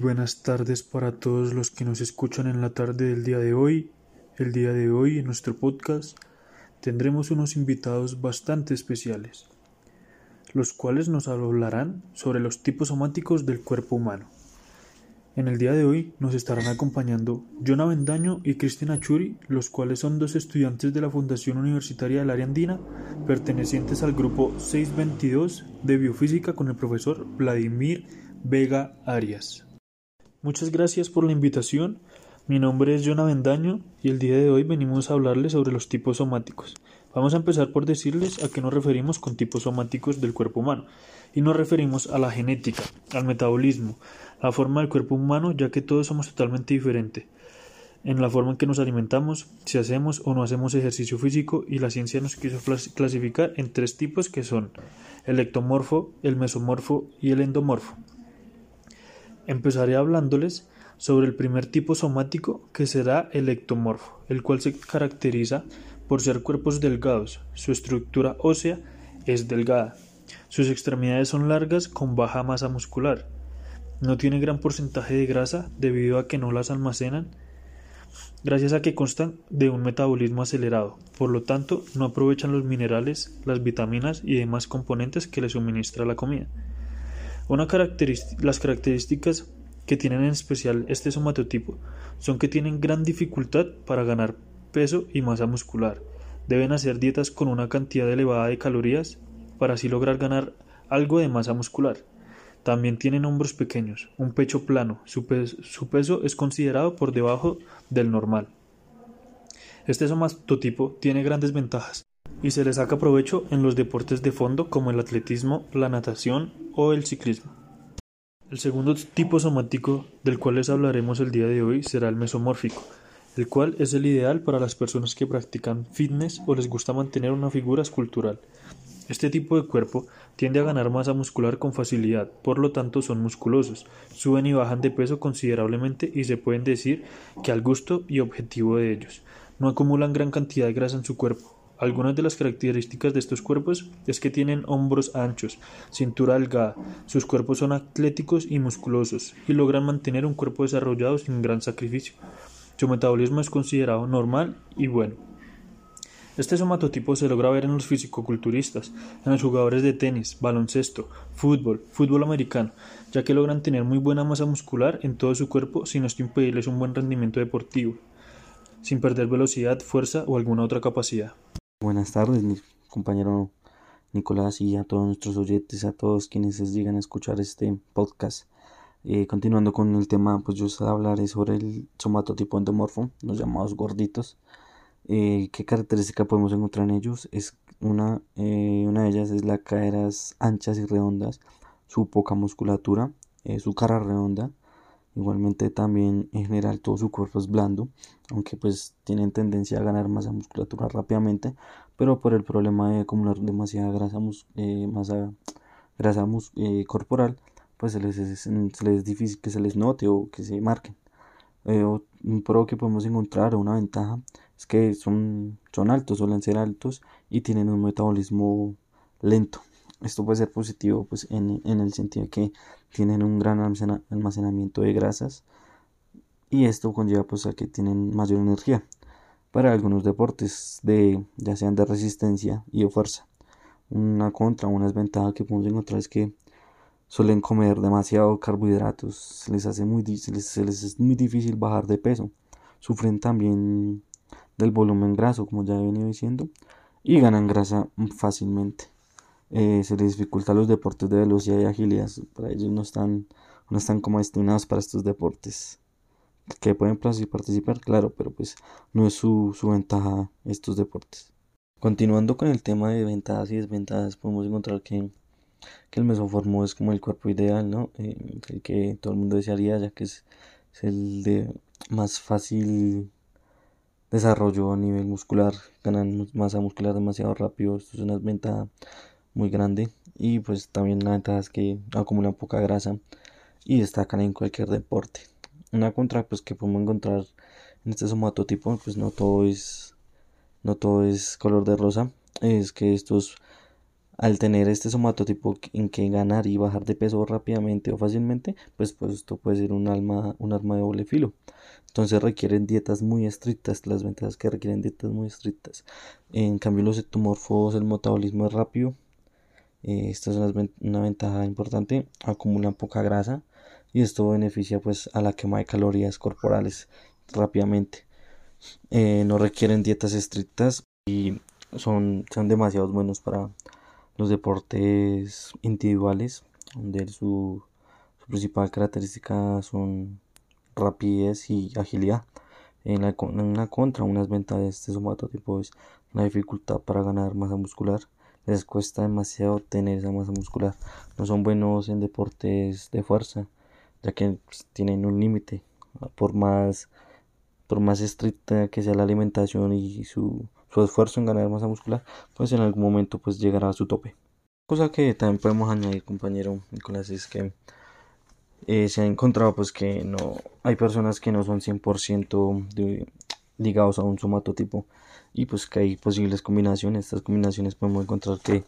buenas tardes para todos los que nos escuchan en la tarde del día de hoy. El día de hoy en nuestro podcast tendremos unos invitados bastante especiales, los cuales nos hablarán sobre los tipos somáticos del cuerpo humano. En el día de hoy nos estarán acompañando John Avendaño y Cristina Churi, los cuales son dos estudiantes de la Fundación Universitaria del Área Andina, pertenecientes al grupo 622 de Biofísica con el profesor Vladimir Vega Arias. Muchas gracias por la invitación. Mi nombre es John Avendaño y el día de hoy venimos a hablarles sobre los tipos somáticos. Vamos a empezar por decirles a qué nos referimos con tipos somáticos del cuerpo humano. Y nos referimos a la genética, al metabolismo, la forma del cuerpo humano, ya que todos somos totalmente diferentes en la forma en que nos alimentamos, si hacemos o no hacemos ejercicio físico y la ciencia nos quiso clasificar en tres tipos que son el ectomorfo, el mesomorfo y el endomorfo. Empezaré hablándoles sobre el primer tipo somático que será el ectomorfo, el cual se caracteriza por ser cuerpos delgados, su estructura ósea es delgada, sus extremidades son largas con baja masa muscular, no tiene gran porcentaje de grasa debido a que no las almacenan, gracias a que constan de un metabolismo acelerado, por lo tanto no aprovechan los minerales, las vitaminas y demás componentes que les suministra la comida. Una las características que tienen en especial este somatotipo son que tienen gran dificultad para ganar peso y masa muscular. Deben hacer dietas con una cantidad elevada de calorías para así lograr ganar algo de masa muscular. También tienen hombros pequeños, un pecho plano, su, peso es considerado por debajo del normal. Este somatotipo tiene grandes ventajas y se le saca provecho en los deportes de fondo como el atletismo, la natación o el ciclismo. El segundo tipo somático del cual les hablaremos el día de hoy será el mesomórfico, el cual es el ideal para las personas que practican fitness o les gusta mantener una figura escultural. Este tipo de cuerpo tiende a ganar masa muscular con facilidad, por lo tanto son musculosos, suben y bajan de peso considerablemente y se pueden decir que al gusto y objetivo de ellos. No acumulan gran cantidad de grasa en su cuerpo. Algunas de las características de estos cuerpos es que tienen hombros anchos, cintura delgada, sus cuerpos son atléticos y musculosos y logran mantener un cuerpo desarrollado sin gran sacrificio. Su metabolismo es considerado normal y bueno. Este somatotipo se logra ver en los fisicoculturistas, en los jugadores de tenis, baloncesto, fútbol, fútbol americano, ya que logran tener muy buena masa muscular en todo su cuerpo sin esto impedirles un buen rendimiento deportivo, sin perder velocidad, fuerza o alguna otra capacidad. Buenas tardes, mi compañero Nicolás y a todos nuestros oyentes, a todos quienes llegan a escuchar este podcast. Eh, continuando con el tema, pues yo hablaré sobre el somatotipo endomorfo, los llamados gorditos. Eh, ¿Qué característica podemos encontrar en ellos? Es una, eh, una de ellas es las caderas anchas y redondas, su poca musculatura, eh, su cara redonda, igualmente también en general todo su cuerpo es blando, aunque pues tienen tendencia a ganar masa musculatura rápidamente, pero por el problema de acumular demasiada grasa, masa, grasa corporal, pues se les, es, se les es difícil que se les note o que se marquen. un pro que podemos encontrar, una ventaja, es que son, son altos, suelen ser altos y tienen un metabolismo lento. Esto puede ser positivo pues, en, el sentido de que tienen un gran almacenamiento de grasas y esto conlleva pues, a que tienen mayor energía para algunos deportes de ya sean de resistencia y de fuerza. Una contra, una desventaja que podemos encontrar es que suelen comer demasiado carbohidratos, se les hace muy, se les, se les es muy difícil bajar de peso. Sufren también del volumen graso, como ya he venido diciendo, y ganan grasa fácilmente. Eh, se les dificulta los deportes de velocidad y agilidad, para ellos no están, no están como destinados para estos deportes. Que pueden participar, claro, pero pues no es su, ventaja estos deportes. Continuando con el tema de ventajas y desventajas, podemos encontrar que, que el mesoformo es como el cuerpo ideal, ¿no? Eh, el que todo el mundo desearía, ya que es, es el de más fácil desarrollo a nivel muscular, ganan masa muscular demasiado rápido, esto es una ventaja muy grande y pues también la ventaja es que acumulan poca grasa y destacan en cualquier deporte. Una contra pues que podemos encontrar en este somatotipo pues no todo es no todo es color de rosa, es que estos al tener este somatotipo en que ganar y bajar de peso rápidamente o fácilmente, pues, pues esto puede ser un, alma, un arma de doble filo. Entonces requieren dietas muy estrictas, las ventajas que requieren dietas muy estrictas. En cambio los ectomorfos, el metabolismo es rápido. Eh, esta es una, ventaja importante. Acumulan poca grasa y esto beneficia pues a la quema de calorías corporales rápidamente. Eh, no requieren dietas estrictas y son, son demasiado buenos para los deportes individuales, donde su, principal característica son rapidez y agilidad. En, la, una contra, unas ventajas de este somatotipo es la dificultad para ganar masa muscular. Les cuesta demasiado tener esa masa muscular. No son buenos en deportes de fuerza, ya que pues, tienen un límite. Por más, por más estricta que sea la alimentación y su su esfuerzo en ganar masa muscular, pues en algún momento pues llegará a su tope. Cosa que también podemos añadir, compañero Nicolás, es que eh, se ha encontrado pues que no hay personas que no son 100% ligados a un somatotipo y pues que hay posibles combinaciones. Estas combinaciones podemos encontrar que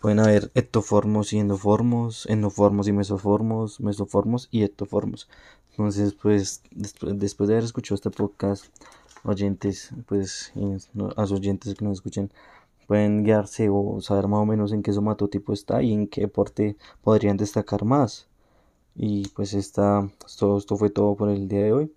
pueden haber ectoformos y endoformos, endoformos y mesoformos, mesoformos y ectoformos. Entonces, pues después de haber escuchado este podcast, oyentes, pues a los oyentes que nos escuchen, pueden guiarse o saber más o menos en qué somatotipo está y en qué deporte podrían destacar más. Y pues esta, esto, esto fue todo por el día de hoy.